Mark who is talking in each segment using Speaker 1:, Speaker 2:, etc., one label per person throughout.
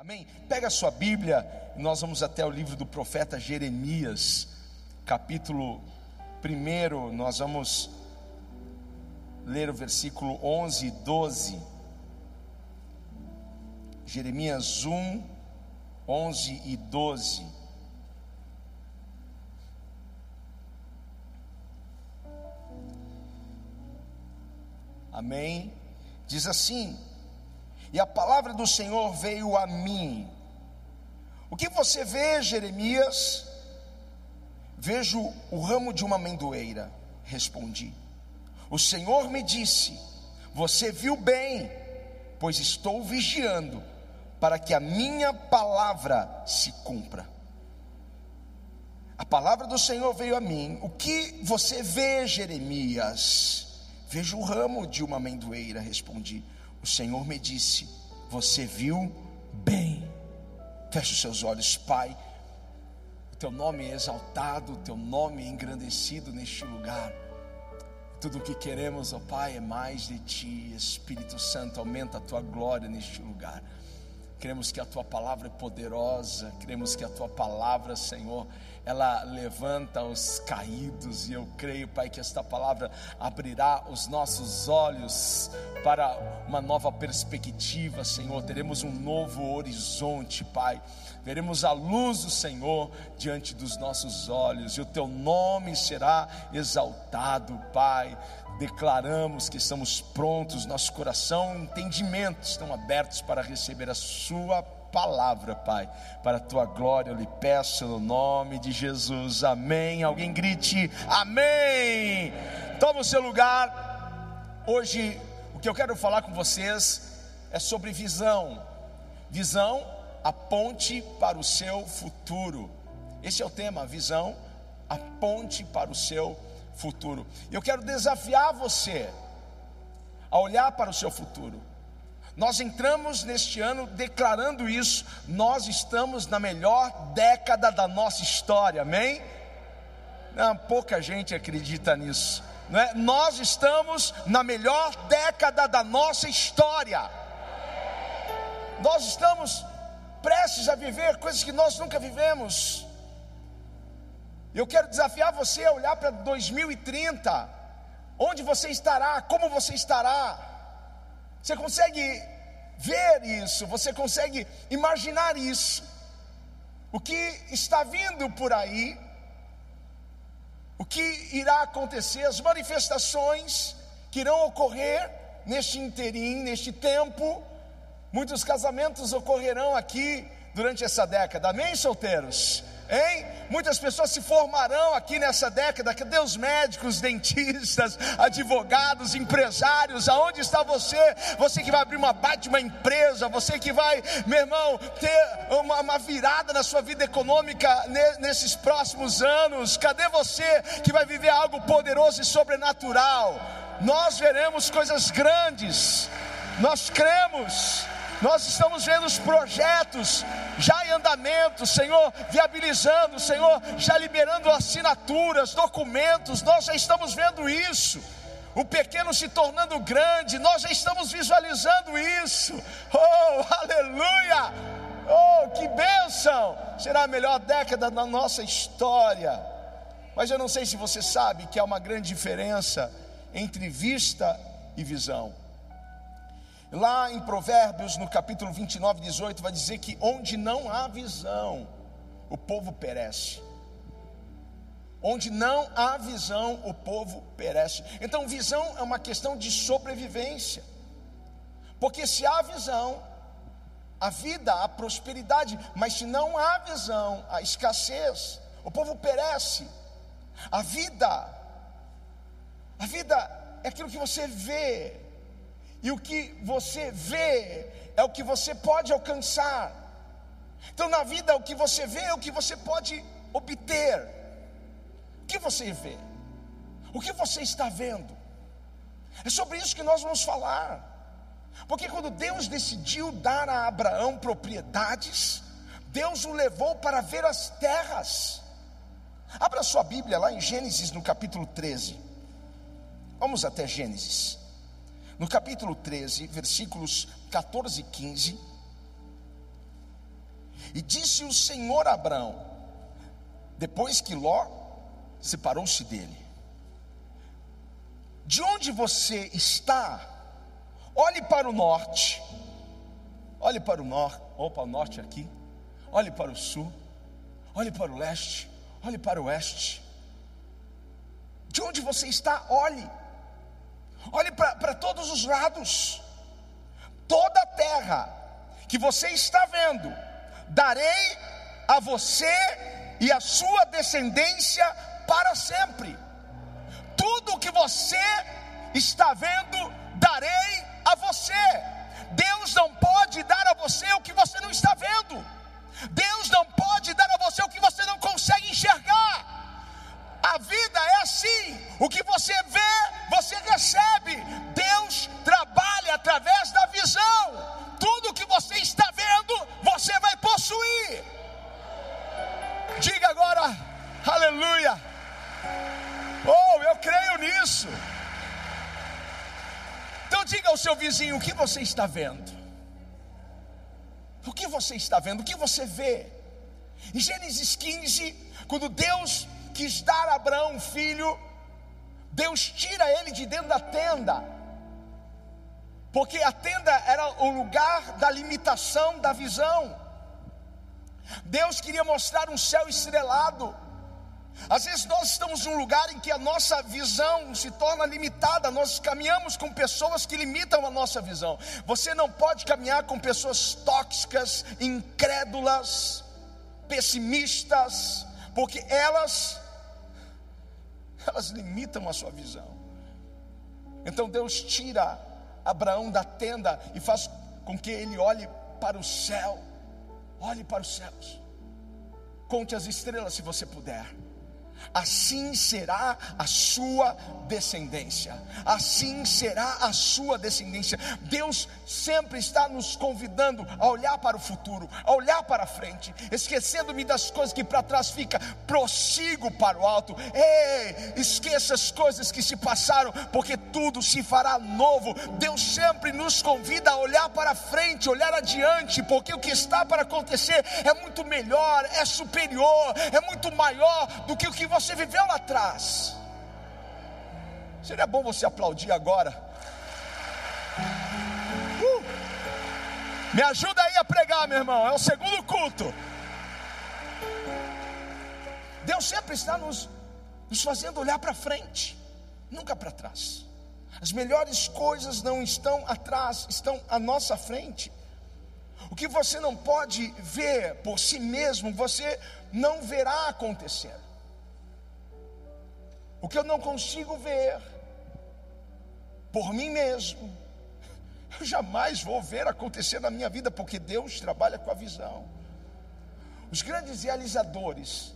Speaker 1: Amém? Pega a sua Bíblia nós vamos até o livro do profeta Jeremias, capítulo 1. Nós vamos ler o versículo 11 e 12. Jeremias 1, 11 e 12. Amém? Diz assim: e a palavra do Senhor veio a mim. O que você vê, Jeremias? Vejo o ramo de uma amendoeira, respondi. O Senhor me disse: Você viu bem, pois estou vigiando, para que a minha palavra se cumpra. A palavra do Senhor veio a mim. O que você vê, Jeremias? Vejo o ramo de uma amendoeira, respondi o Senhor me disse: Você viu bem. Feche os seus olhos, Pai. O teu nome é exaltado, o teu nome é engrandecido neste lugar. Tudo o que queremos, ó Pai, é mais de Ti, Espírito Santo, aumenta a Tua glória neste lugar. Queremos que a Tua palavra é poderosa, queremos que a Tua palavra, Senhor, ela levanta os caídos, e eu creio, Pai, que esta palavra abrirá os nossos olhos para uma nova perspectiva, Senhor. Teremos um novo horizonte, Pai. Veremos a luz do Senhor diante dos nossos olhos, e o Teu nome será exaltado, Pai. Declaramos que estamos prontos, nosso coração e entendimento estão abertos para receber a Sua palavra palavra, Pai, para a tua glória, eu lhe peço no nome de Jesus, amém. Alguém grite, amém. Toma o seu lugar. Hoje, o que eu quero falar com vocês é sobre visão. Visão, a ponte para o seu futuro. Esse é o tema, visão, a ponte para o seu futuro. Eu quero desafiar você a olhar para o seu futuro nós entramos neste ano declarando isso, nós estamos na melhor década da nossa história, amém? Não, pouca gente acredita nisso, não é? Nós estamos na melhor década da nossa história, nós estamos prestes a viver coisas que nós nunca vivemos. Eu quero desafiar você a olhar para 2030, onde você estará, como você estará. Você consegue ver isso, você consegue imaginar isso. O que está vindo por aí, o que irá acontecer, as manifestações que irão ocorrer neste interim, neste tempo. Muitos casamentos ocorrerão aqui durante essa década, amém, solteiros? Hein? Muitas pessoas se formarão aqui nessa década. Cadê os médicos, dentistas, advogados, empresários? Aonde está você? Você que vai abrir uma bate uma empresa, você que vai, meu irmão, ter uma, uma virada na sua vida econômica nesses próximos anos. Cadê você que vai viver algo poderoso e sobrenatural? Nós veremos coisas grandes. Nós cremos. Nós estamos vendo os projetos já em andamento, Senhor, viabilizando, Senhor, já liberando assinaturas, documentos, nós já estamos vendo isso. O pequeno se tornando grande, nós já estamos visualizando isso. Oh, aleluia! Oh, que bênção! Será a melhor década da nossa história. Mas eu não sei se você sabe que há uma grande diferença entre vista e visão. Lá em Provérbios, no capítulo 29, 18, vai dizer que onde não há visão, o povo perece. Onde não há visão, o povo perece. Então, visão é uma questão de sobrevivência. Porque se há visão, a vida, a prosperidade, mas se não há visão, a escassez, o povo perece. A vida, a vida é aquilo que você vê, e o que você vê é o que você pode alcançar. Então, na vida, o que você vê é o que você pode obter. O que você vê? O que você está vendo? É sobre isso que nós vamos falar. Porque quando Deus decidiu dar a Abraão propriedades, Deus o levou para ver as terras. Abra sua Bíblia lá em Gênesis, no capítulo 13. Vamos até Gênesis no capítulo 13, versículos 14 e 15. E disse o Senhor a Abraão, depois que Ló separou-se dele: De onde você está? Olhe para o norte. Olhe para o norte, opa, o norte aqui. Olhe para o sul. Olhe para o leste. Olhe para o oeste. De onde você está, olhe. Olhe para todos os lados. Toda a terra que você está vendo, darei a você e a sua descendência para sempre. Tudo que você está vendo, darei a você. Deus não pode dar a você o que você não está vendo. Deus não pode dar a você o que você não consegue enxergar. A vida é assim: o que você vê, você recebe. Deus trabalha através da visão. Tudo que você está vendo, você vai possuir. Diga agora, aleluia. Oh, eu creio nisso. Então diga ao seu vizinho o que você está vendo. O que você está vendo? O que você vê? Em Gênesis 15, quando Deus quis dar a Abraão um filho, Deus tira ele de dentro da tenda, porque a tenda era o lugar da limitação da visão. Deus queria mostrar um céu estrelado. Às vezes nós estamos num lugar em que a nossa visão se torna limitada, nós caminhamos com pessoas que limitam a nossa visão. Você não pode caminhar com pessoas tóxicas, incrédulas, pessimistas, porque elas elas limitam a sua visão. Então Deus tira Abraão da tenda e faz com que ele olhe para o céu. Olhe para os céus. Conte as estrelas se você puder assim será a sua descendência. Assim será a sua descendência. Deus sempre está nos convidando a olhar para o futuro, a olhar para a frente, esquecendo-me das coisas que para trás fica, prossigo para o alto. Ei, esqueça as coisas que se passaram, porque tudo se fará novo. Deus sempre nos convida a olhar para frente, olhar adiante, porque o que está para acontecer é muito melhor, é superior, é muito maior do que o que você viveu lá atrás. Seria bom você aplaudir agora. Uh! Me ajuda aí a pregar, meu irmão. É o segundo culto. Deus sempre está nos, nos fazendo olhar para frente, nunca para trás. As melhores coisas não estão atrás, estão à nossa frente. O que você não pode ver por si mesmo, você não verá acontecer o que eu não consigo ver por mim mesmo, eu jamais vou ver acontecer na minha vida, porque Deus trabalha com a visão. Os grandes realizadores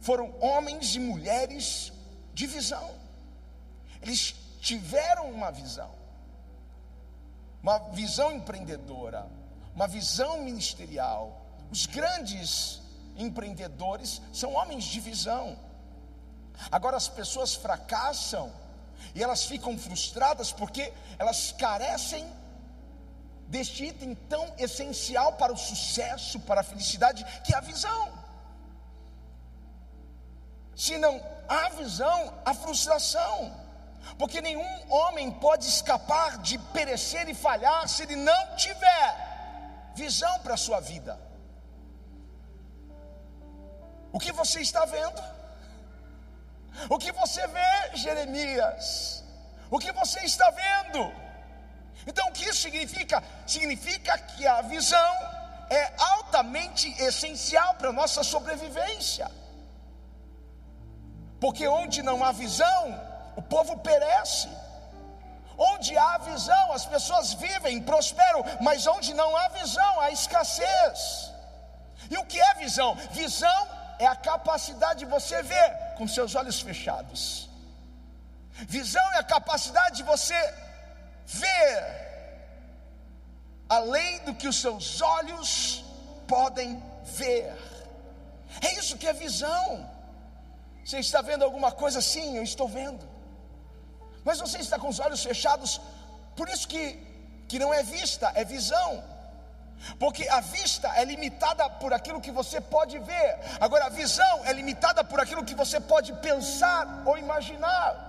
Speaker 1: foram homens e mulheres de visão, eles tiveram uma visão, uma visão empreendedora, uma visão ministerial. Os grandes empreendedores são homens de visão. Agora as pessoas fracassam e elas ficam frustradas porque elas carecem deste item tão essencial para o sucesso, para a felicidade, que é a visão. Se não há visão, há frustração. Porque nenhum homem pode escapar de perecer e falhar se ele não tiver visão para a sua vida. O que você está vendo? O que você vê, Jeremias? O que você está vendo? Então, o que isso significa? Significa que a visão é altamente essencial para a nossa sobrevivência. Porque onde não há visão, o povo perece. Onde há visão, as pessoas vivem, prosperam, mas onde não há visão, há escassez. E o que é visão? Visão é a capacidade de você ver com seus olhos fechados. Visão é a capacidade de você ver além do que os seus olhos podem ver. É isso que é visão. Você está vendo alguma coisa assim? Eu estou vendo. Mas você está com os olhos fechados, por isso que, que não é vista, é visão. Porque a vista é limitada por aquilo que você pode ver, agora a visão é limitada por aquilo que você pode pensar ou imaginar.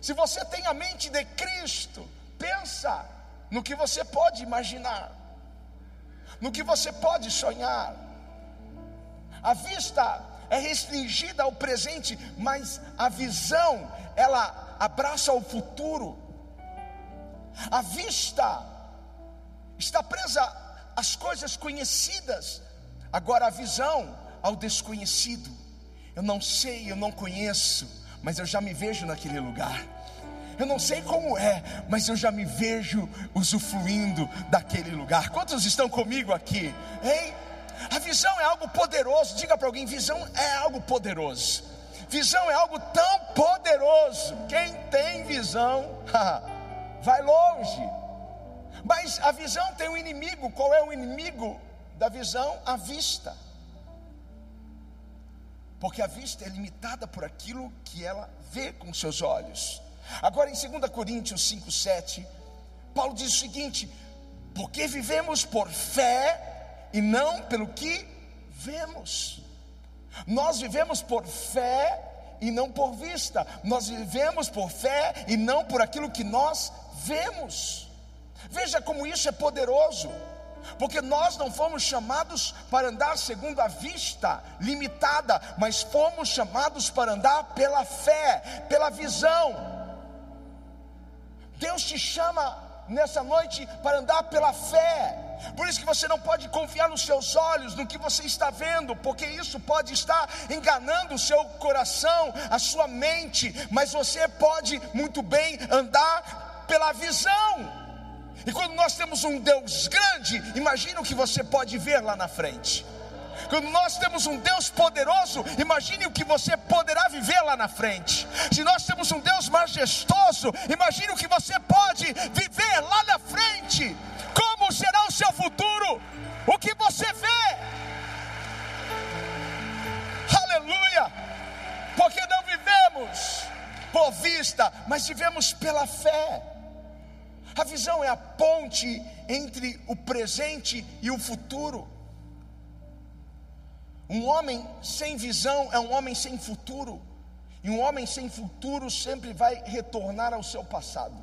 Speaker 1: Se você tem a mente de Cristo, pensa no que você pode imaginar, no que você pode sonhar. A vista é restringida ao presente, mas a visão, ela abraça o futuro. A vista está presa às coisas conhecidas, agora a visão ao desconhecido. Eu não sei, eu não conheço, mas eu já me vejo naquele lugar. Eu não sei como é, mas eu já me vejo usufruindo daquele lugar. Quantos estão comigo aqui? Hein? A visão é algo poderoso. Diga para alguém: visão é algo poderoso. Visão é algo tão poderoso. Quem tem visão, vai longe. Mas a visão tem um inimigo. Qual é o inimigo da visão? A vista. Porque a vista é limitada por aquilo que ela vê com seus olhos. Agora em 2 Coríntios 5, 7, Paulo diz o seguinte: porque vivemos por fé e não pelo que vemos. Nós vivemos por fé e não por vista. Nós vivemos por fé e não por aquilo que nós vemos. Veja como isso é poderoso. Porque nós não fomos chamados para andar segundo a vista limitada, mas fomos chamados para andar pela fé, pela visão. Deus te chama nessa noite para andar pela fé. Por isso que você não pode confiar nos seus olhos, no que você está vendo, porque isso pode estar enganando o seu coração, a sua mente, mas você pode muito bem andar pela visão. E quando nós temos um Deus grande, imagina o que você pode ver lá na frente. Quando nós temos um Deus poderoso, imagine o que você poderá viver lá na frente. Se nós temos um Deus majestoso, imagine o que você pode viver lá na frente. Como será o seu futuro? O que você vê? Aleluia! Porque não vivemos por vista, mas vivemos pela fé. A visão é a ponte entre o presente e o futuro. Um homem sem visão é um homem sem futuro. E um homem sem futuro sempre vai retornar ao seu passado.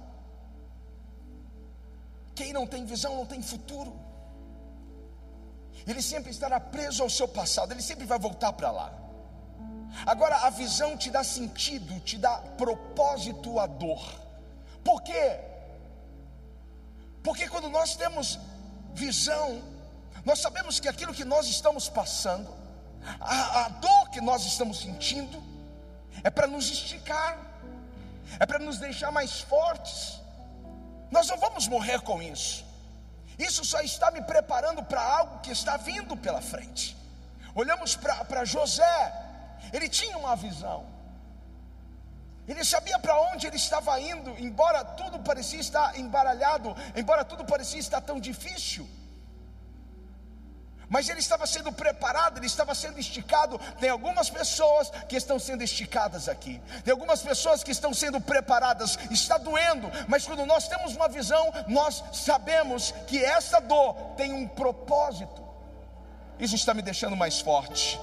Speaker 1: Quem não tem visão não tem futuro. Ele sempre estará preso ao seu passado, ele sempre vai voltar para lá. Agora, a visão te dá sentido, te dá propósito à dor. Por quê? Porque quando nós temos visão, nós sabemos que aquilo que nós estamos passando, a, a dor que nós estamos sentindo é para nos esticar, é para nos deixar mais fortes. Nós não vamos morrer com isso. Isso só está me preparando para algo que está vindo pela frente. Olhamos para José, ele tinha uma visão. Ele sabia para onde ele estava indo, embora tudo parecia estar embaralhado, embora tudo parecia estar tão difícil. Mas ele estava sendo preparado, ele estava sendo esticado. Tem algumas pessoas que estão sendo esticadas aqui, tem algumas pessoas que estão sendo preparadas. Está doendo, mas quando nós temos uma visão, nós sabemos que essa dor tem um propósito. Isso está me deixando mais forte,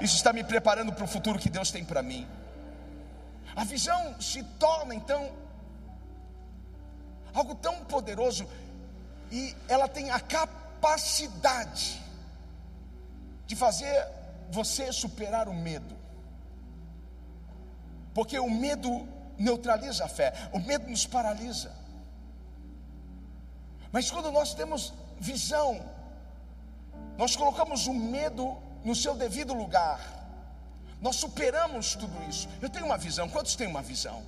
Speaker 1: isso está me preparando para o futuro que Deus tem para mim. A visão se torna então algo tão poderoso e ela tem a capacidade de fazer você superar o medo. Porque o medo neutraliza a fé, o medo nos paralisa. Mas quando nós temos visão, nós colocamos o medo no seu devido lugar, nós superamos tudo isso. Eu tenho uma visão, quantos têm uma visão?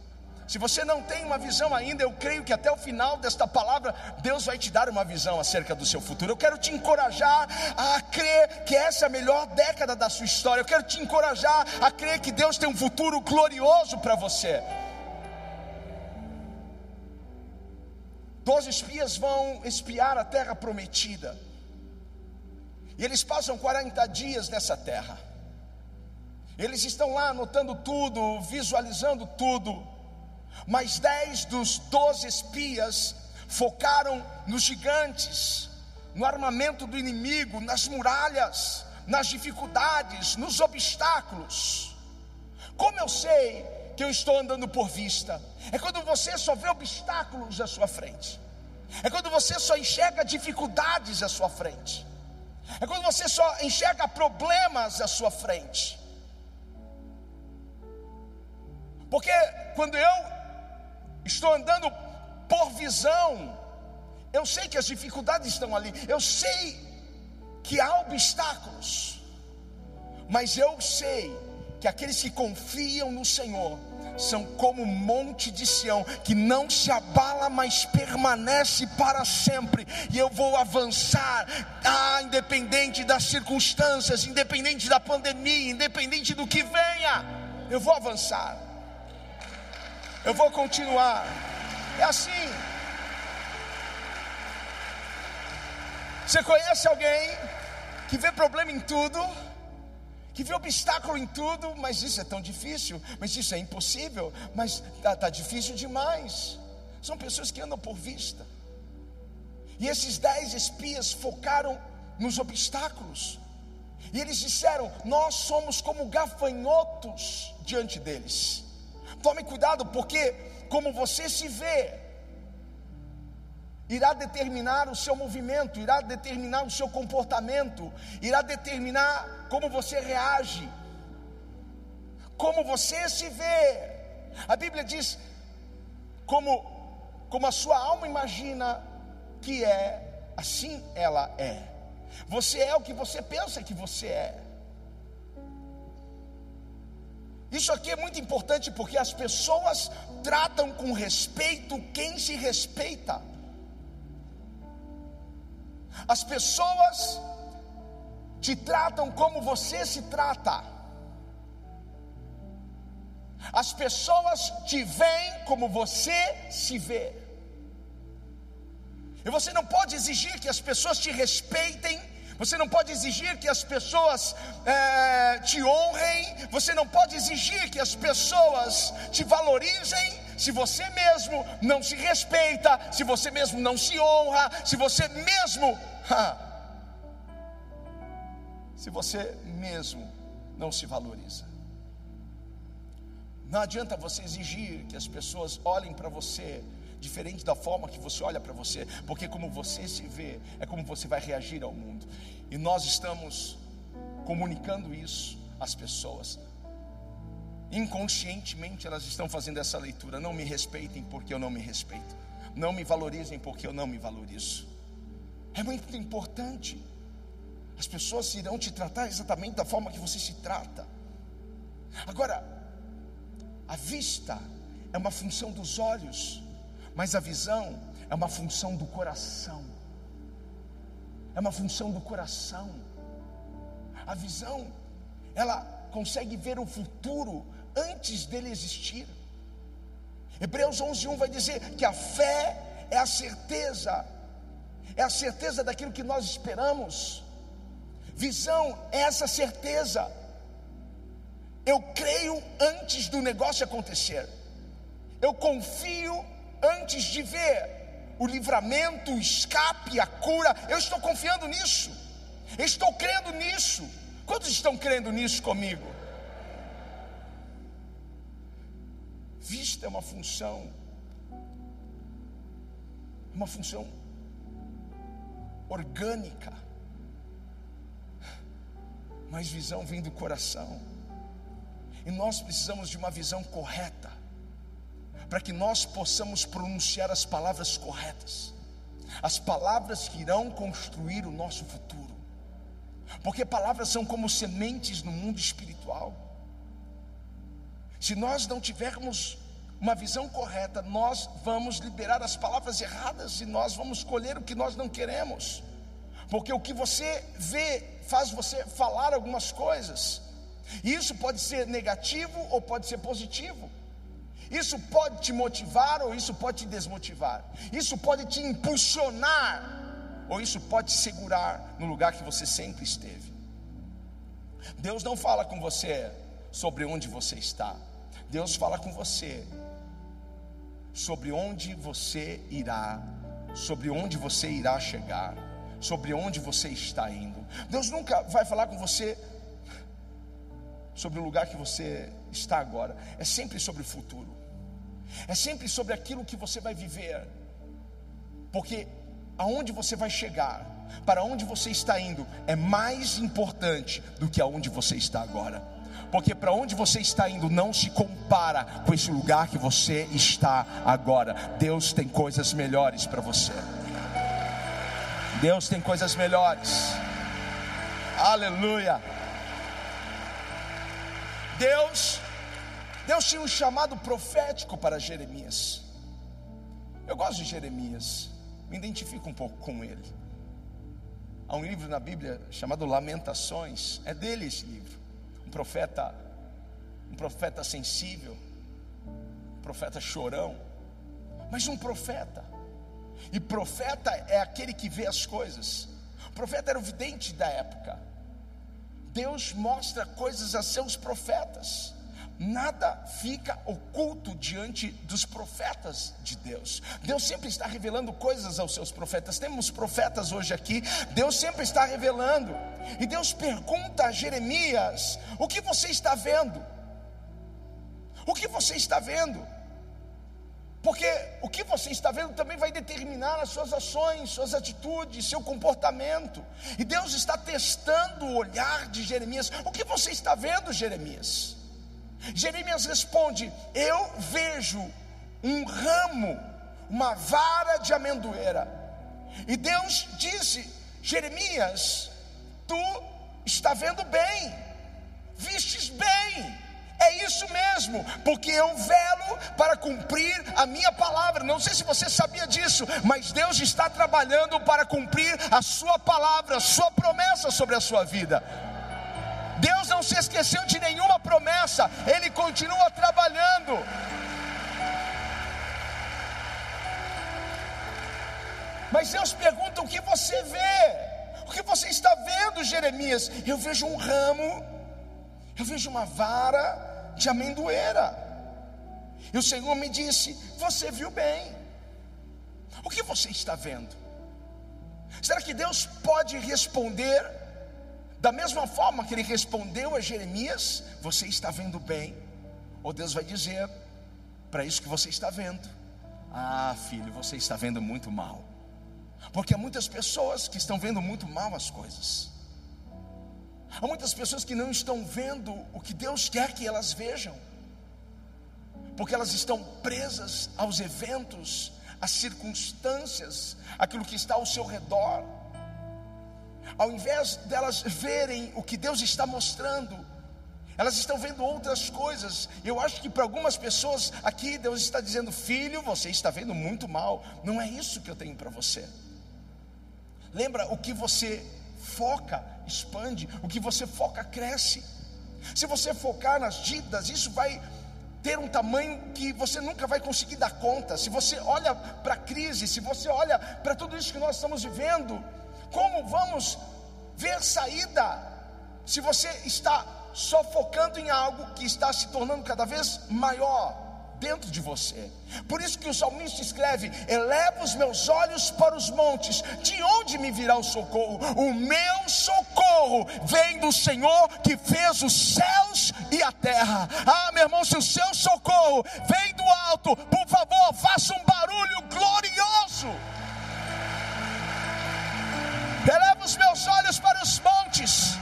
Speaker 1: Se você não tem uma visão ainda, eu creio que até o final desta palavra, Deus vai te dar uma visão acerca do seu futuro. Eu quero te encorajar a crer que essa é a melhor década da sua história. Eu quero te encorajar a crer que Deus tem um futuro glorioso para você. Doze espias vão espiar a terra prometida. E eles passam 40 dias nessa terra. Eles estão lá anotando tudo, visualizando tudo mas dez dos doze espias focaram nos gigantes, no armamento do inimigo, nas muralhas, nas dificuldades, nos obstáculos. Como eu sei que eu estou andando por vista? É quando você só vê obstáculos à sua frente. É quando você só enxerga dificuldades à sua frente. É quando você só enxerga problemas à sua frente. Porque quando eu estou andando por visão, eu sei que as dificuldades estão ali, eu sei que há obstáculos, mas eu sei que aqueles que confiam no Senhor são como o monte de Sião, que não se abala, mas permanece para sempre, e eu vou avançar, ah, independente das circunstâncias, independente da pandemia, independente do que venha, eu vou avançar, eu vou continuar, é assim. Você conhece alguém que vê problema em tudo? que vê obstáculo em tudo, mas isso é tão difícil, mas isso é impossível, mas está tá difícil demais. São pessoas que andam por vista. E esses dez espias focaram nos obstáculos. E eles disseram: Nós somos como gafanhotos diante deles. Tome cuidado, porque como você se vê, irá determinar o seu movimento, irá determinar o seu comportamento, irá determinar como você reage, como você se vê. A Bíblia diz como como a sua alma imagina que é, assim ela é. Você é o que você pensa que você é. Isso aqui é muito importante porque as pessoas tratam com respeito quem se respeita. As pessoas te tratam como você se trata. As pessoas te veem como você se vê. E você não pode exigir que as pessoas te respeitem, você não pode exigir que as pessoas é, te honrem, você não pode exigir que as pessoas te valorizem, se você mesmo não se respeita, se você mesmo não se honra, se você mesmo. Ha, se você mesmo não se valoriza. Não adianta você exigir que as pessoas olhem para você diferente da forma que você olha para você, porque como você se vê, é como você vai reagir ao mundo. E nós estamos comunicando isso às pessoas. Inconscientemente elas estão fazendo essa leitura. Não me respeitem porque eu não me respeito. Não me valorizem porque eu não me valorizo. É muito importante. As pessoas irão te tratar exatamente da forma que você se trata. Agora, a vista é uma função dos olhos, mas a visão é uma função do coração. É uma função do coração. A visão, ela consegue ver o futuro antes dele existir. Hebreus 11:1 vai dizer que a fé é a certeza, é a certeza daquilo que nós esperamos. Visão é essa certeza. Eu creio antes do negócio acontecer. Eu confio antes de ver o livramento, o escape, a cura. Eu estou confiando nisso. Estou crendo nisso. Quantos estão crendo nisso comigo? Vista é uma função, uma função orgânica, mas visão vem do coração, e nós precisamos de uma visão correta, para que nós possamos pronunciar as palavras corretas, as palavras que irão construir o nosso futuro, porque palavras são como sementes no mundo espiritual. Se nós não tivermos uma visão correta, nós vamos liberar as palavras erradas e nós vamos colher o que nós não queremos. Porque o que você vê faz você falar algumas coisas. E isso pode ser negativo ou pode ser positivo. Isso pode te motivar ou isso pode te desmotivar. Isso pode te impulsionar ou isso pode te segurar no lugar que você sempre esteve. Deus não fala com você sobre onde você está. Deus fala com você sobre onde você irá sobre onde você irá chegar, sobre onde você está indo. Deus nunca vai falar com você sobre o lugar que você está agora, é sempre sobre o futuro, é sempre sobre aquilo que você vai viver, porque aonde você vai chegar, para onde você está indo, é mais importante do que aonde você está agora. Porque para onde você está indo não se compara com esse lugar que você está agora. Deus tem coisas melhores para você. Deus tem coisas melhores. Aleluia. Deus, Deus tinha um chamado profético para Jeremias. Eu gosto de Jeremias, me identifico um pouco com ele. Há um livro na Bíblia chamado Lamentações, é dele esse livro. Um profeta, um profeta sensível, um profeta chorão, mas um profeta. E profeta é aquele que vê as coisas. O profeta era o vidente da época. Deus mostra coisas a seus profetas. Nada fica oculto diante dos profetas de Deus. Deus sempre está revelando coisas aos seus profetas. Temos profetas hoje aqui. Deus sempre está revelando. E Deus pergunta a Jeremias: O que você está vendo? O que você está vendo? Porque o que você está vendo também vai determinar as suas ações, suas atitudes, seu comportamento. E Deus está testando o olhar de Jeremias. O que você está vendo, Jeremias? Jeremias responde: Eu vejo um ramo, uma vara de amendoeira. E Deus disse: Jeremias, tu está vendo bem, vistes bem é isso mesmo, porque eu velo para cumprir a minha palavra. Não sei se você sabia disso, mas Deus está trabalhando para cumprir a sua palavra, a sua promessa sobre a sua vida. Deus não se esqueceu de nenhuma promessa, Ele continua trabalhando. Mas Deus pergunta: o que você vê? O que você está vendo, Jeremias? Eu vejo um ramo eu vejo uma vara de amendoeira. E o Senhor me disse: Você viu bem. O que você está vendo? Será que Deus pode responder da mesma forma que ele respondeu a Jeremias? Você está vendo bem? Ou Deus vai dizer para isso que você está vendo: Ah, filho, você está vendo muito mal. Porque há muitas pessoas que estão vendo muito mal as coisas. Há muitas pessoas que não estão vendo o que Deus quer que elas vejam, porque elas estão presas aos eventos, às circunstâncias, aquilo que está ao seu redor. Ao invés delas verem o que Deus está mostrando, elas estão vendo outras coisas. Eu acho que para algumas pessoas aqui Deus está dizendo: Filho, você está vendo muito mal. Não é isso que eu tenho para você. Lembra o que você foca, expande, o que você foca, cresce. Se você focar nas dívidas, isso vai ter um tamanho que você nunca vai conseguir dar conta. Se você olha para a crise, se você olha para tudo isso que nós estamos vivendo, como vamos ver saída? Se você está só focando em algo que está se tornando cada vez maior dentro de você. Por isso que o salmista escreve: Eleva os meus olhos para os montes, de onde me virá o socorro? O meu socorro vem do Senhor que fez os céus e a terra. Ah, meu irmão, se o seu socorro vem do alto, por favor, faça um barulho glorioso. Eleva os meus olhos para os montes.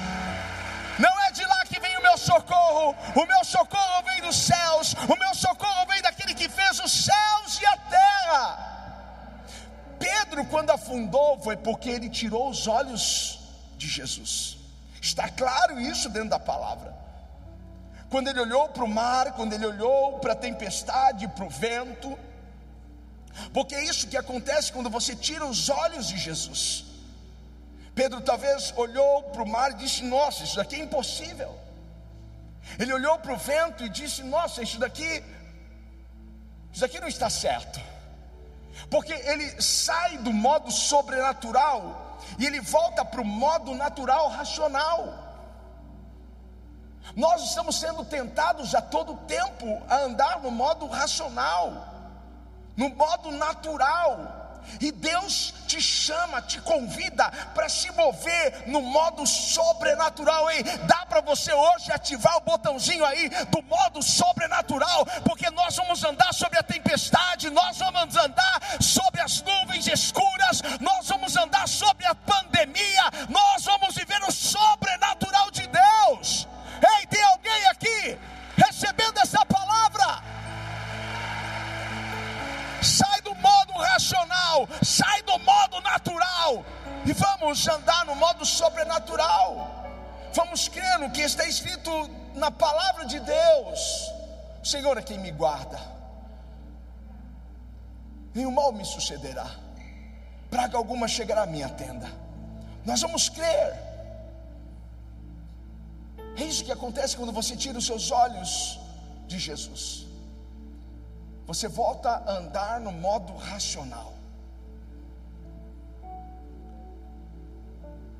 Speaker 1: Não é de lá que vem o meu socorro, o meu socorro vem dos céus, o meu socorro vem daquele que fez os céus e a terra. Pedro, quando afundou, foi porque ele tirou os olhos de Jesus. Está claro isso dentro da palavra. Quando ele olhou para o mar, quando ele olhou para a tempestade, para o vento, porque é isso que acontece quando você tira os olhos de Jesus. Pedro talvez olhou para o mar e disse: Nossa, isso daqui é impossível. Ele olhou para o vento e disse: Nossa, isso daqui, isso daqui não está certo. Porque ele sai do modo sobrenatural e ele volta para o modo natural, racional. Nós estamos sendo tentados a todo tempo a andar no modo racional, no modo natural. E Deus te chama, te convida para se mover no modo sobrenatural, hein? Dá para você hoje ativar o botãozinho aí do modo sobrenatural, porque nós vamos andar sobre a tempestade, nós vamos andar sobre as nuvens escuras, nós vamos andar sobre a pandemia, nós vamos viver o sobrenatural de Deus. Ei, tem alguém aqui recebendo essa palavra? Modo racional, sai do modo natural e vamos andar no modo sobrenatural. Vamos crer no que está escrito na palavra de Deus. O Senhor é quem me guarda. Nenhum mal me sucederá. Praga alguma chegará à minha tenda. Nós vamos crer. É isso que acontece quando você tira os seus olhos de Jesus. Você volta a andar no modo racional.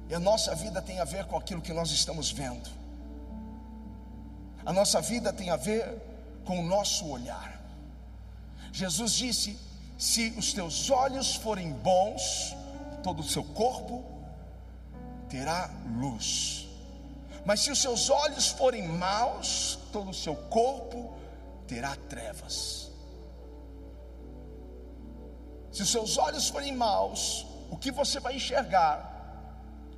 Speaker 1: E a nossa vida tem a ver com aquilo que nós estamos vendo. A nossa vida tem a ver com o nosso olhar. Jesus disse: se os teus olhos forem bons, todo o seu corpo terá luz. Mas se os seus olhos forem maus, todo o seu corpo terá trevas. Se os seus olhos forem maus, o que você vai enxergar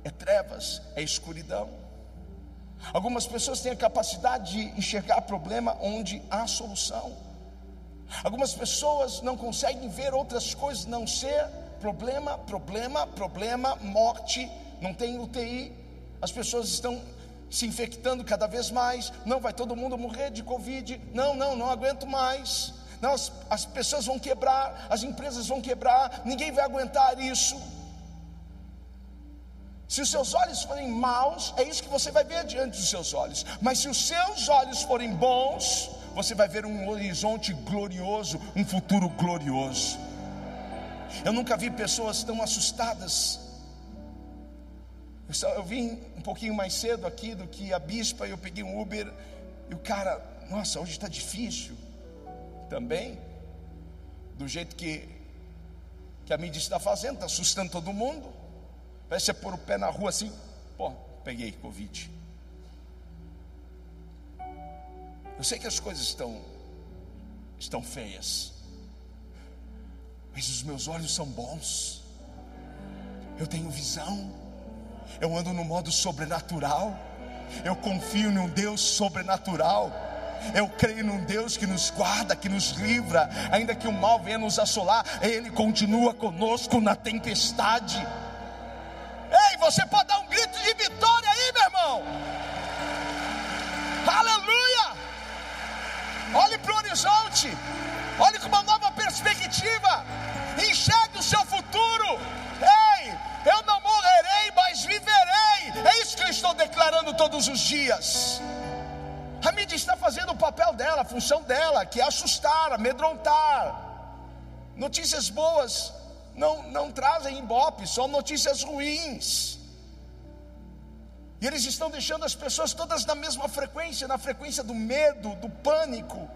Speaker 1: é trevas, é escuridão. Algumas pessoas têm a capacidade de enxergar problema onde há solução. Algumas pessoas não conseguem ver outras coisas não ser problema, problema, problema, morte, não tem UTI. As pessoas estão se infectando cada vez mais. Não, vai todo mundo morrer de Covid. Não, não, não aguento mais. Não, as, as pessoas vão quebrar, as empresas vão quebrar, ninguém vai aguentar isso. Se os seus olhos forem maus, é isso que você vai ver diante dos seus olhos. Mas se os seus olhos forem bons, você vai ver um horizonte glorioso, um futuro glorioso. Eu nunca vi pessoas tão assustadas eu, vim um pouquinho mais cedo aqui do que a bispa, eu peguei um Uber e o cara, nossa, hoje está difícil. Também, do jeito que, que a mídia está fazendo, está assustando todo mundo. Vai você pôr o pé na rua assim, pô, peguei Covid. Eu sei que as coisas estão, estão feias, mas os meus olhos são bons, eu tenho visão eu ando no modo sobrenatural. Eu confio num Deus sobrenatural. Eu creio num Deus que nos guarda, que nos livra, ainda que o mal venha nos assolar, Ele continua conosco na tempestade. Ei, você pode dar um grito de vitória aí, meu irmão. Aleluia! Olhe para o horizonte, olhe com uma nova perspectiva, enxergue o seu futuro. Ei, eu não morrerei, mas viverei. É isso que eu estou declarando todos os dias. A mídia está fazendo o papel dela, a função dela, que é assustar, amedrontar. Notícias boas não, não trazem embope, são notícias ruins. E eles estão deixando as pessoas todas na mesma frequência, na frequência do medo, do pânico.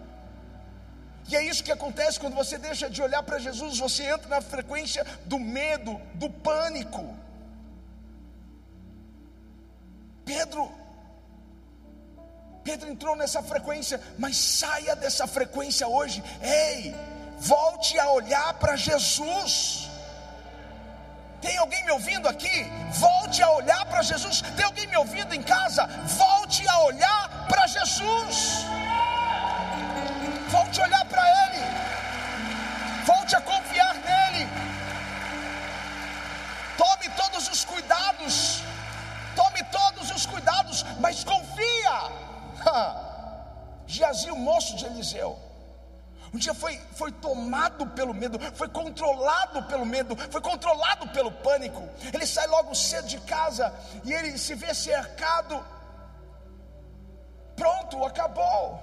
Speaker 1: E é isso que acontece quando você deixa de olhar para Jesus, você entra na frequência do medo, do pânico. Pedro, Pedro entrou nessa frequência, mas saia dessa frequência hoje. Ei, volte a olhar para Jesus. Tem alguém me ouvindo aqui? Volte a olhar para Jesus. Tem alguém me ouvindo em casa? Volte a olhar para Jesus. Volte a olhar para Ele. Volte a confiar nele. Tome todos os cuidados. Tome todos os cuidados, mas confia. Jazia, o moço de Eliseu. Um dia foi, foi tomado pelo medo, foi controlado pelo medo, foi controlado pelo pânico. Ele sai logo cedo de casa e ele se vê cercado. Pronto, acabou.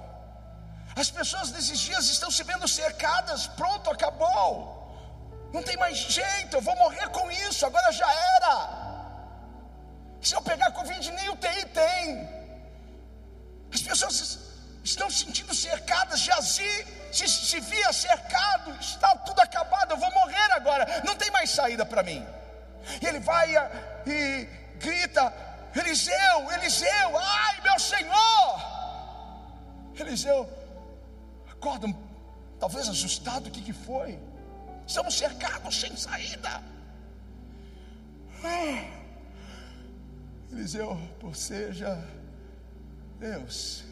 Speaker 1: As pessoas nesses dias estão se vendo cercadas, pronto, acabou. Não tem mais jeito, eu vou morrer com isso, agora já era. Se eu pegar Covid, nem UTI tem. As pessoas estão se sentindo cercadas. Jazi se, se via cercado, está tudo acabado, eu vou morrer agora, não tem mais saída para mim. E ele vai e grita: Eliseu, Eliseu, ai meu Senhor! Eliseu acorda, talvez assustado: o que, que foi? Estamos cercados sem saída. Ah, Eliseu, por seja Deus,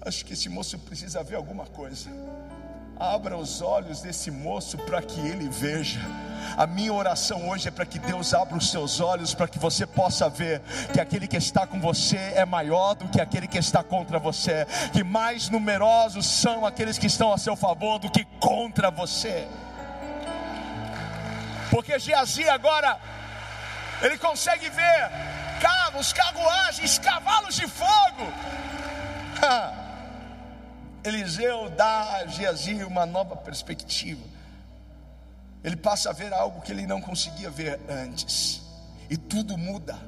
Speaker 1: acho que esse moço precisa ver alguma coisa. Abra os olhos desse moço para que ele veja. A minha oração hoje é para que Deus abra os seus olhos para que você possa ver que aquele que está com você é maior do que aquele que está contra você, que mais numerosos são aqueles que estão a seu favor do que contra você. Porque Geazi agora ele consegue ver carros, carruagens, cavalos de fogo. Eliseu dá a Geazi uma nova perspectiva. Ele passa a ver algo que ele não conseguia ver antes. E tudo muda.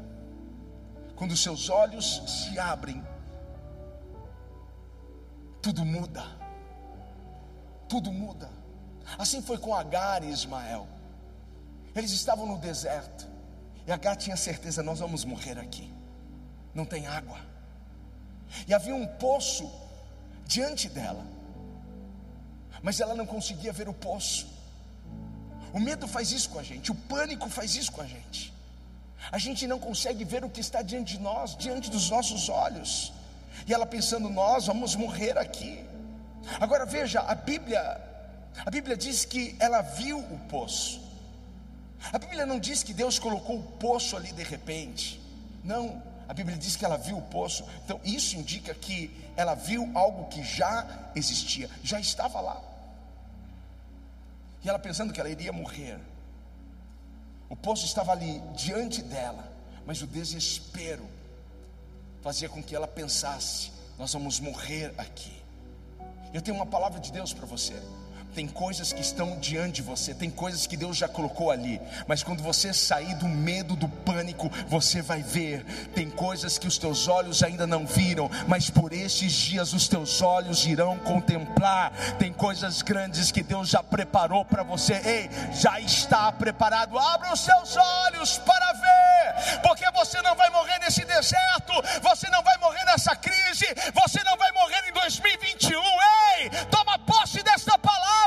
Speaker 1: Quando seus olhos se abrem, tudo muda. Tudo muda. Assim foi com Agar e Ismael. Eles estavam no deserto. E Agar tinha certeza: nós vamos morrer aqui. Não tem água. E havia um poço diante dela, mas ela não conseguia ver o poço. O medo faz isso com a gente, o pânico faz isso com a gente. A gente não consegue ver o que está diante de nós, diante dos nossos olhos. E ela pensando, nós vamos morrer aqui. Agora veja, a Bíblia, a Bíblia diz que ela viu o poço. A Bíblia não diz que Deus colocou o poço ali de repente. Não, a Bíblia diz que ela viu o poço. Então isso indica que ela viu algo que já existia, já estava lá. E ela pensando que ela iria morrer. O poço estava ali diante dela, mas o desespero fazia com que ela pensasse: nós vamos morrer aqui. Eu tenho uma palavra de Deus para você. Tem coisas que estão diante de você, tem coisas que Deus já colocou ali, mas quando você sair do medo, do pânico, você vai ver. Tem coisas que os teus olhos ainda não viram, mas por esses dias os teus olhos irão contemplar. Tem coisas grandes que Deus já preparou para você. Ei, já está preparado. Abra os seus olhos para ver, porque você não vai morrer nesse deserto, você não vai morrer nessa crise, você não vai morrer em 2021. Ei, toma posse desta palavra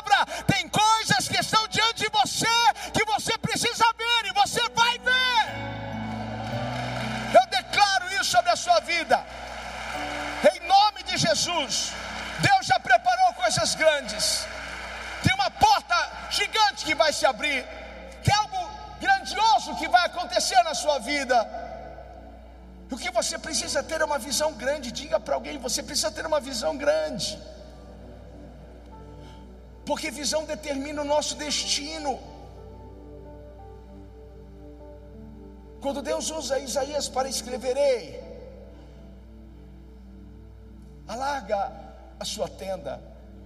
Speaker 1: vida, em nome de Jesus. Deus já preparou coisas grandes. Tem uma porta gigante que vai se abrir. Tem algo grandioso que vai acontecer na sua vida. O que você precisa ter é uma visão grande. Diga para alguém: você precisa ter uma visão grande porque visão determina o nosso destino. Quando Deus usa Isaías para escrever, ei, alarga a sua tenda,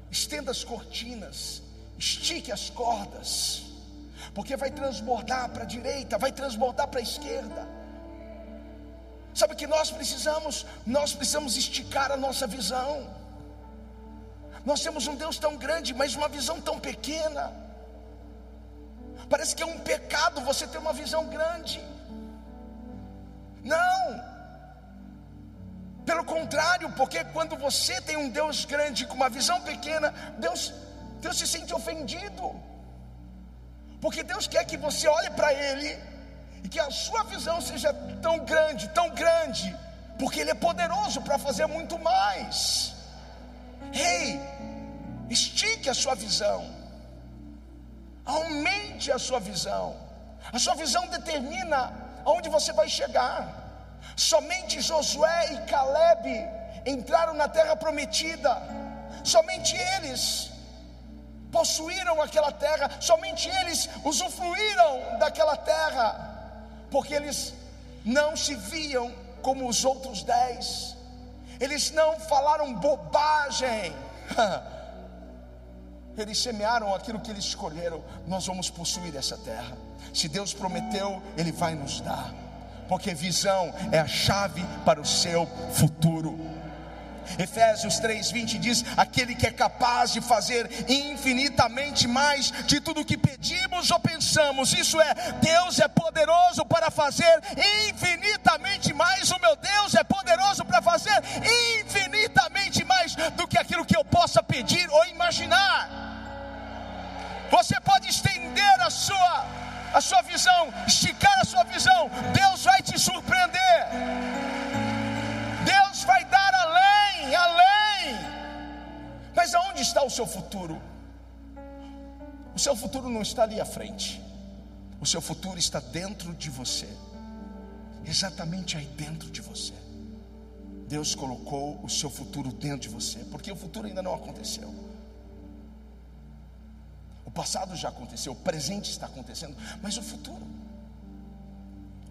Speaker 1: estenda as cortinas, estique as cordas, porque vai transbordar para a direita, vai transbordar para a esquerda. Sabe o que nós precisamos? Nós precisamos esticar a nossa visão. Nós temos um Deus tão grande, mas uma visão tão pequena. Parece que é um pecado você ter uma visão grande. Não. Pelo contrário, porque quando você tem um Deus grande com uma visão pequena, Deus, Deus se sente ofendido. Porque Deus quer que você olhe para Ele e que a sua visão seja tão grande, tão grande, porque Ele é poderoso para fazer muito mais. Ei, estique a sua visão, aumente a sua visão. A sua visão determina aonde você vai chegar. Somente Josué e Caleb entraram na terra prometida. Somente eles possuíram aquela terra, somente eles usufruíram daquela terra, porque eles não se viam como os outros dez eles não falaram bobagem. Eles semearam aquilo que eles escolheram. Nós vamos possuir essa terra. Se Deus prometeu, Ele vai nos dar. Porque visão é a chave para o seu futuro. Efésios 3:20 diz: "Aquele que é capaz de fazer infinitamente mais de tudo que pedimos ou pensamos". Isso é, Deus é poderoso para fazer infinitamente mais. O meu Deus é poderoso para fazer infinitamente mais do que aquilo que eu possa pedir ou imaginar. Você pode estender a sua a sua visão, esticar a sua visão. Deus vai te surpreender. Deus vai dar além, além. Mas aonde está o seu futuro? O seu futuro não está ali à frente. O seu futuro está dentro de você. Exatamente aí dentro de você. Deus colocou o seu futuro dentro de você, porque o futuro ainda não aconteceu. Passado já aconteceu, o presente está acontecendo, mas o futuro?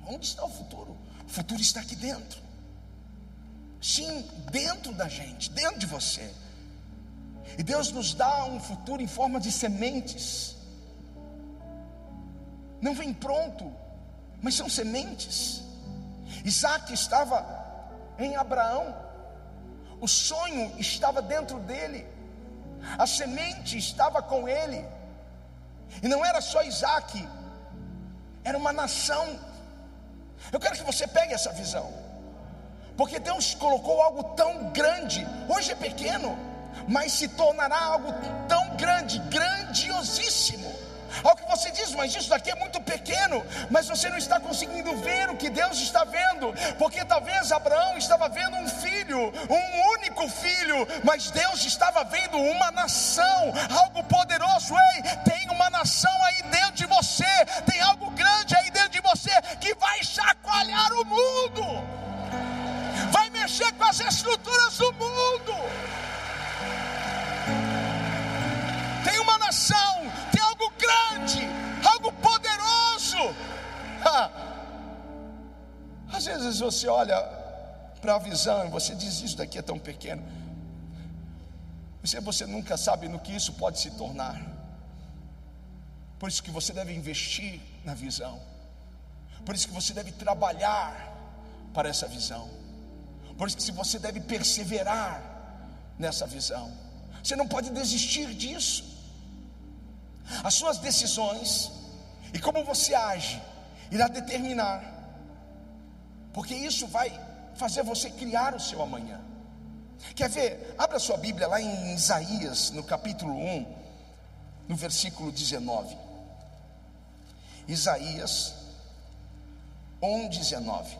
Speaker 1: Onde está o futuro? O futuro está aqui dentro. Sim, dentro da gente, dentro de você. E Deus nos dá um futuro em forma de sementes. Não vem pronto, mas são sementes. Isaac estava em Abraão, o sonho estava dentro dele, a semente estava com ele. E não era só Isaac, era uma nação. Eu quero que você pegue essa visão, porque Deus colocou algo tão grande, hoje é pequeno, mas se tornará algo tão grande, grandiosíssimo. Ao que você diz, mas isso daqui é muito pequeno, mas você não está conseguindo ver o que Deus está vendo, porque talvez Abraão estava vendo um filho, um único filho, mas Deus estava vendo uma nação, algo poderoso. Ei, tem uma nação aí dentro de você, tem algo grande aí dentro de você que vai chacoalhar o mundo, vai mexer com as estruturas do mundo. Vezes você olha para a visão e você diz: Isso daqui é tão pequeno. Você, você nunca sabe no que isso pode se tornar. Por isso que você deve investir na visão. Por isso que você deve trabalhar para essa visão. Por isso que você deve perseverar nessa visão. Você não pode desistir disso. As suas decisões e como você age irá determinar, porque isso vai fazer você criar o seu amanhã. Quer ver? Abra sua Bíblia lá em Isaías, no capítulo 1, no versículo 19. Isaías 1, 19.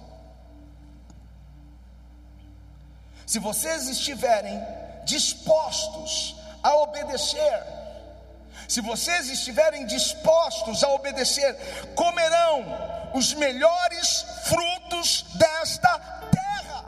Speaker 1: Se vocês estiverem dispostos a obedecer, se vocês estiverem dispostos a obedecer, comerão os melhores frutos desta terra.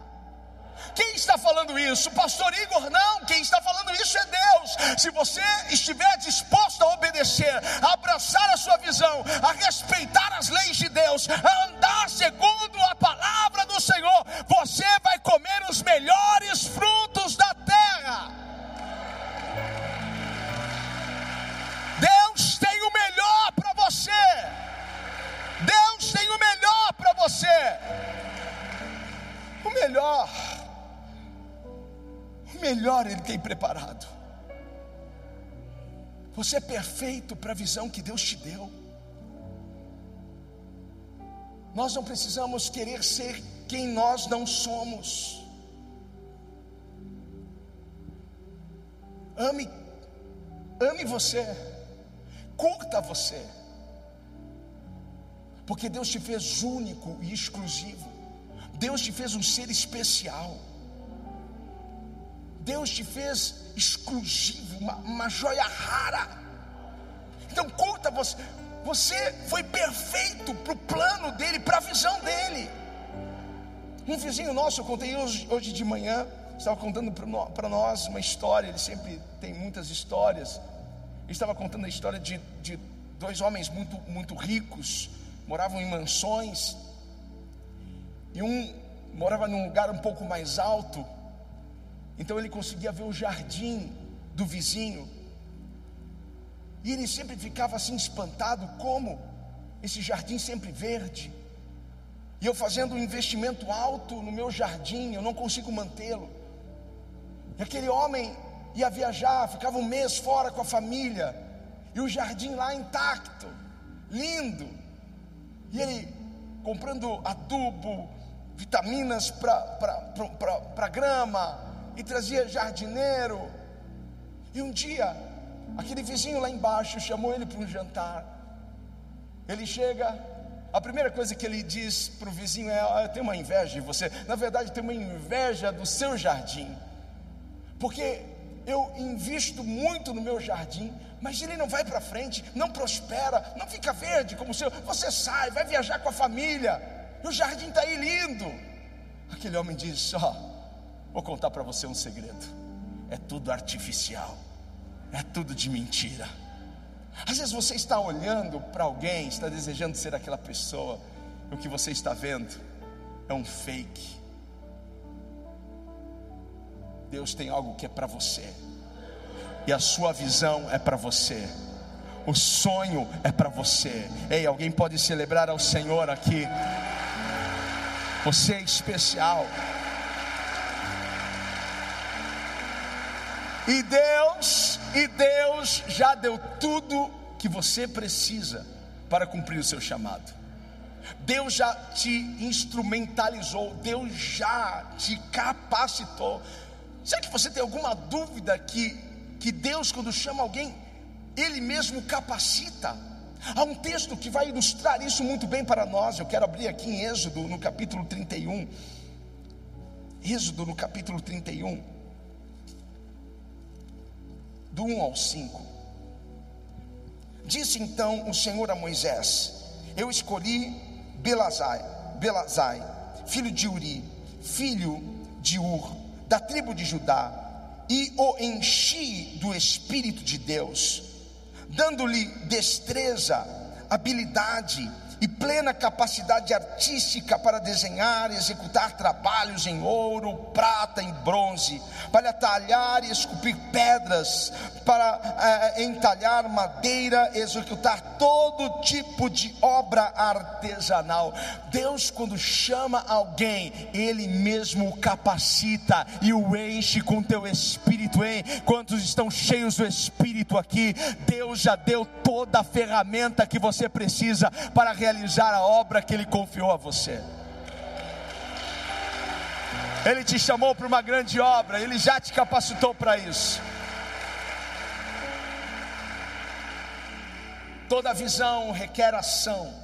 Speaker 1: Quem está falando isso? Pastor Igor, não. Quem está falando isso é Deus. Se você estiver disposto a obedecer, a abraçar a sua visão, a respeitar as leis de Deus, a andar segundo a palavra do Senhor, você vai comer os melhores frutos da terra. Você. Deus tem o melhor para você. O melhor. O melhor Ele tem preparado. Você é perfeito para a visão que Deus te deu. Nós não precisamos querer ser quem nós não somos. Ame, ame você, curta você. Porque Deus te fez único e exclusivo. Deus te fez um ser especial. Deus te fez exclusivo, uma, uma joia rara. Então curta você. Você foi perfeito para o plano dele, para a visão dele. Um vizinho nosso, eu contei hoje, hoje de manhã, estava contando para nós uma história. Ele sempre tem muitas histórias. Ele estava contando a história de, de dois homens muito, muito ricos, moravam em mansões, e um morava num lugar um pouco mais alto, então ele conseguia ver o jardim do vizinho, e ele sempre ficava assim espantado: como esse jardim sempre verde, e eu fazendo um investimento alto no meu jardim, eu não consigo mantê-lo. E aquele homem ia viajar, ficava um mês fora com a família, e o jardim lá intacto, lindo. E ele comprando adubo, vitaminas para grama, e trazia jardineiro. E um dia, aquele vizinho lá embaixo chamou ele para um jantar. Ele chega, a primeira coisa que ele diz para o vizinho é: ah, Eu tenho uma inveja de você. Na verdade, tem uma inveja do seu jardim, porque eu invisto muito no meu jardim, mas ele não vai para frente, não prospera, não fica verde como o seu. Você sai, vai viajar com a família, e o jardim está aí lindo. Aquele homem diz: Ó, oh, vou contar para você um segredo: é tudo artificial, é tudo de mentira. Às vezes você está olhando para alguém, está desejando ser aquela pessoa, e o que você está vendo é um fake. Deus tem algo que é para você, e a sua visão é para você, o sonho é para você. Ei, alguém pode celebrar ao Senhor aqui? Você é especial. E Deus, e Deus já deu tudo que você precisa para cumprir o seu chamado. Deus já te instrumentalizou, Deus já te capacitou. Será que você tem alguma dúvida que, que Deus, quando chama alguém, Ele mesmo capacita? Há um texto que vai ilustrar isso muito bem para nós. Eu quero abrir aqui em Êxodo, no capítulo 31. Êxodo, no capítulo 31 do 1 ao 5. Disse então o Senhor a Moisés: Eu escolhi Belazai, Belazai, filho de Uri, filho de Ur, da tribo de Judá, e o enchi do Espírito de Deus, dando-lhe destreza, habilidade e plena capacidade artística para desenhar e executar trabalhos em ouro, prata, em bronze, para talhar e esculpir pedras, para é, entalhar madeira, executar todo tipo de obra artesanal. Deus, quando chama alguém, Ele mesmo o capacita e o enche com teu espírito. Hein? Quantos estão cheios do espírito aqui? Deus já deu toda a ferramenta que você precisa para realizar realizar a obra que Ele confiou a você. Ele te chamou para uma grande obra, Ele já te capacitou para isso. Toda visão requer ação,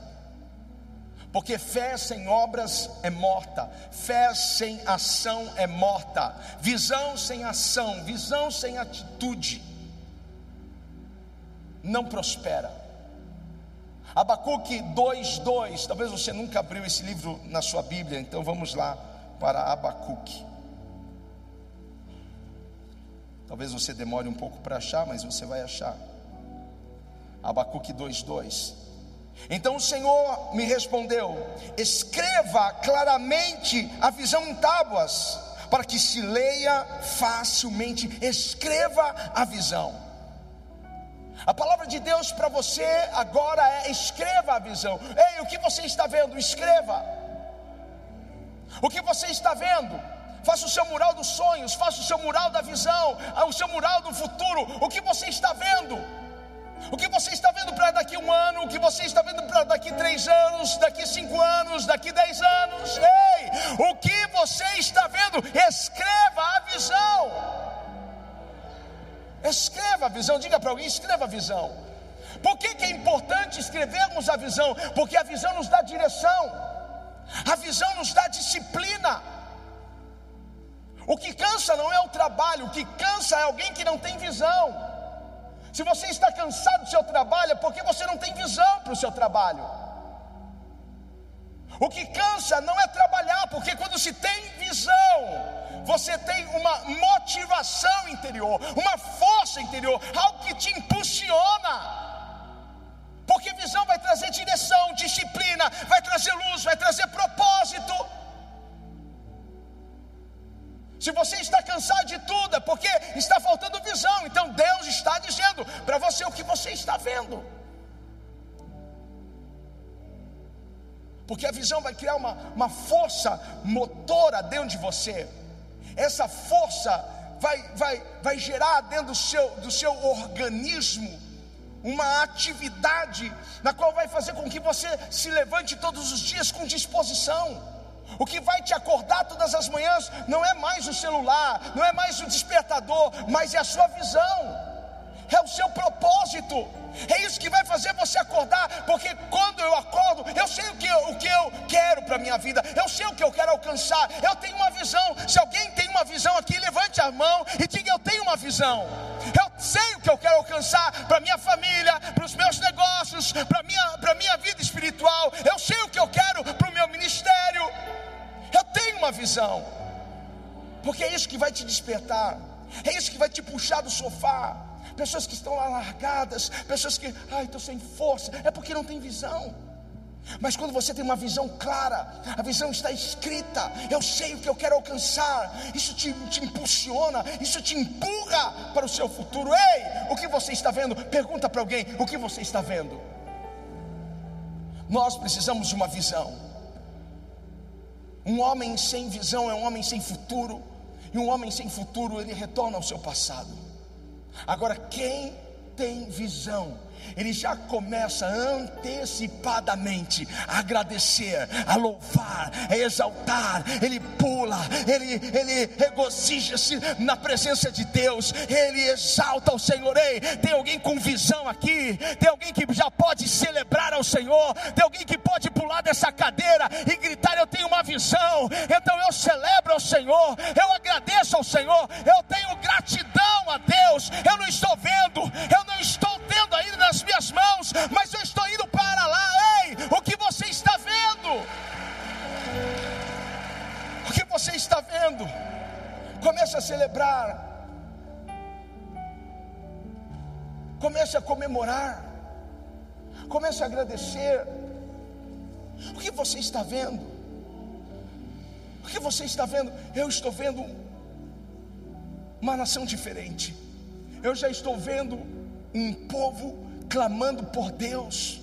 Speaker 1: porque fé sem obras é morta, fé sem ação é morta, visão sem ação, visão sem atitude, não prospera. Abacuque 2:2. Talvez você nunca abriu esse livro na sua Bíblia, então vamos lá para Abacuque. Talvez você demore um pouco para achar, mas você vai achar. Abacuque 2:2. Então o Senhor me respondeu: Escreva claramente a visão em tábuas, para que se leia facilmente. Escreva a visão. A palavra de Deus para você agora é: escreva a visão. Ei, o que você está vendo? Escreva. O que você está vendo? Faça o seu mural dos sonhos, faça o seu mural da visão, o seu mural do futuro. O que você está vendo? O que você está vendo para daqui um ano? O que você está vendo para daqui três anos? Daqui cinco anos? Daqui dez anos? Ei, o que você está vendo? Escreva a visão. Escreva a visão, diga para alguém: escreva a visão. Por que, que é importante escrevermos a visão? Porque a visão nos dá direção, a visão nos dá disciplina. O que cansa não é o trabalho, o que cansa é alguém que não tem visão. Se você está cansado do seu trabalho, é porque você não tem visão para o seu trabalho. O que cansa não é trabalhar, porque quando se tem visão, você tem uma motivação interior, uma força interior, algo que te impulsiona. Porque visão vai trazer direção, disciplina, vai trazer luz, vai trazer propósito. Se você está cansado de tudo, é porque está faltando visão. Então Deus está dizendo para você o que você está vendo. Porque a visão vai criar uma, uma força motora dentro de você. Essa força vai, vai, vai gerar dentro do seu, do seu organismo uma atividade na qual vai fazer com que você se levante todos os dias com disposição. O que vai te acordar todas as manhãs não é mais o celular, não é mais o despertador, mas é a sua visão é o seu propósito, é isso que vai fazer você acordar, porque quando eu acordo, eu sei o que eu, o que eu quero para a minha vida, eu sei o que eu quero alcançar, eu tenho uma visão. Se alguém tem uma visão aqui, levante a mão e diga: Eu tenho uma visão. Eu sei o que eu quero alcançar para minha família, para os meus negócios, para minha para minha vida espiritual. Eu sei o que eu quero para o meu ministério. Eu tenho uma visão, porque é isso que vai te despertar, é isso que vai te puxar do sofá pessoas que estão lá largadas, pessoas que, ai, estou sem força, é porque não tem visão. Mas quando você tem uma visão clara, a visão está escrita, eu sei o que eu quero alcançar, isso te, te, impulsiona, isso te empurra para o seu futuro. Ei, o que você está vendo? Pergunta para alguém: o que você está vendo? Nós precisamos de uma visão. Um homem sem visão é um homem sem futuro, e um homem sem futuro ele retorna ao seu passado. Agora, quem tem visão, ele já começa antecipadamente a agradecer, a louvar, a exaltar, ele pula, ele, ele regozija-se na presença de Deus, ele exalta o Senhor. Ei, tem alguém com visão aqui? Tem alguém que já pode celebrar ao Senhor? Tem alguém que pode pular dessa cadeira e gritar: Eu tenho uma visão, então eu celebro ao Senhor, eu agradeço ao Senhor, eu tenho gratidão Deus, eu não estou vendo, eu não estou tendo ainda nas minhas mãos, mas eu estou indo para lá. Ei, o que você está vendo? O que você está vendo? Comece a celebrar. Comece a comemorar. Comece a agradecer. O que você está vendo? O que você está vendo? Eu estou vendo uma nação diferente. Eu já estou vendo um povo clamando por Deus.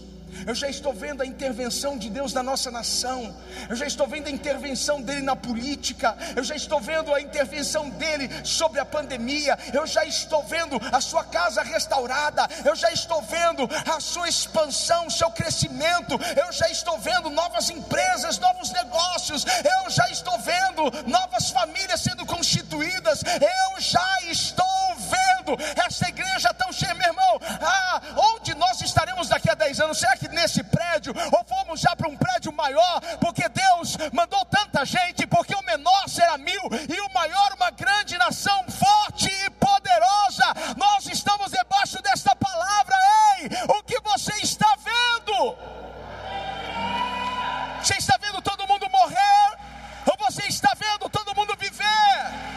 Speaker 1: Eu já estou vendo a intervenção de Deus na nossa nação. Eu já estou vendo a intervenção dele na política. Eu já estou vendo a intervenção dele sobre a pandemia. Eu já estou vendo a sua casa restaurada. Eu já estou vendo a sua expansão, o seu crescimento. Eu já estou vendo novas empresas, novos negócios. Eu já estou vendo novas famílias sendo constituídas. Eu já estou vendo essa igreja tão cheia, meu irmão. Ah, onde nós estaremos daqui a 10 anos? Será que nesse prédio ou fomos já para um prédio maior? Porque Deus mandou tanta gente, porque o menor será mil e o maior uma grande nação forte e poderosa. Nós estamos debaixo desta palavra. Ei, o que você está vendo? Você está vendo todo mundo morrer? Ou você está vendo todo mundo viver?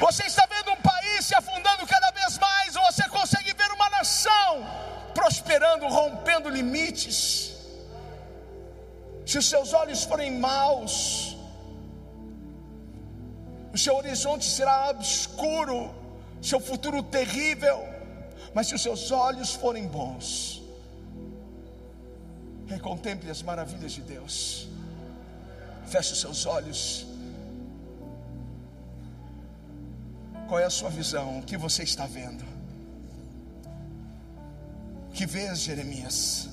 Speaker 1: Você está vendo um país se afundando cada vez mais, você consegue ver uma nação prosperando, rompendo limites. Se os seus olhos forem maus, o seu horizonte será obscuro, seu futuro terrível. Mas se os seus olhos forem bons, recontemple as maravilhas de Deus. Feche os seus olhos. Qual é a sua visão? O que você está vendo? O que vês, Jeremias?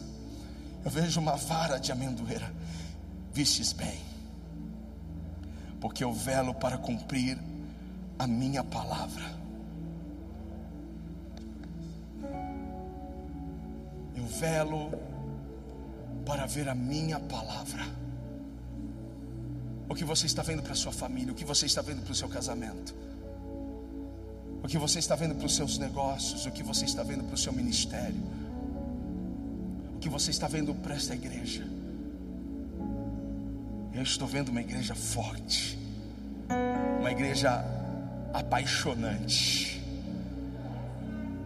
Speaker 1: Eu vejo uma vara de amendoeira. Vistes bem, porque eu velo para cumprir a minha palavra. Eu velo para ver a minha palavra. O que você está vendo para sua família, o que você está vendo para o seu casamento o que você está vendo para os seus negócios, o que você está vendo para o seu ministério, o que você está vendo para esta igreja. Eu estou vendo uma igreja forte, uma igreja apaixonante.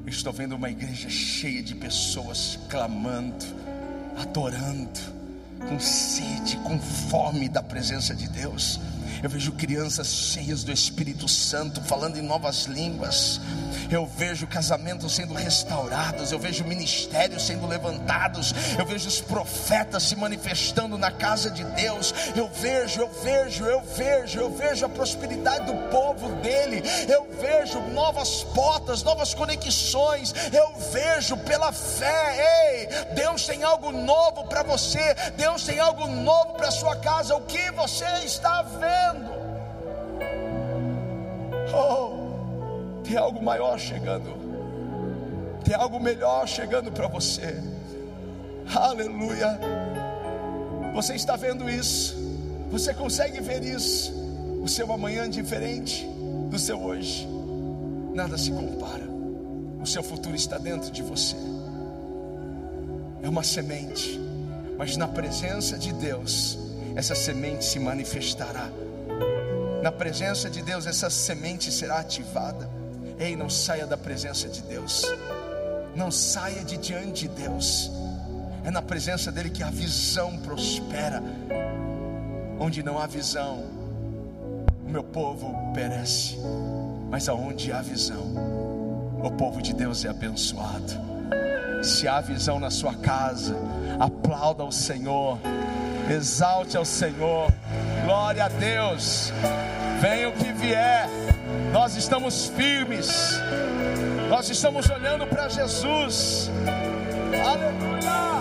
Speaker 1: Eu estou vendo uma igreja cheia de pessoas clamando, adorando, com sede, com fome da presença de Deus. Eu vejo crianças cheias do Espírito Santo falando em novas línguas. Eu vejo casamentos sendo restaurados, eu vejo ministérios sendo levantados, eu vejo os profetas se manifestando na casa de Deus. Eu vejo, eu vejo, eu vejo, eu vejo a prosperidade do povo dele. Eu vejo novas portas, novas conexões. Eu vejo pela fé. Ei, Deus tem algo novo para você. Deus tem algo novo para sua casa. O que você está vendo? Oh, tem algo maior chegando. Tem algo melhor chegando para você. Aleluia. Você está vendo isso? Você consegue ver isso? O seu amanhã diferente do seu hoje. Nada se compara. O seu futuro está dentro de você. É uma semente, mas na presença de Deus, essa semente se manifestará. Na presença de Deus, essa semente será ativada. Ei, não saia da presença de Deus. Não saia de diante de Deus. É na presença dele que a visão prospera. Onde não há visão, o meu povo perece. Mas aonde há visão, o povo de Deus é abençoado. Se há visão na sua casa, aplauda ao Senhor, exalte ao Senhor, glória a Deus. Venha o que vier, nós estamos firmes, nós estamos olhando para Jesus. Aleluia.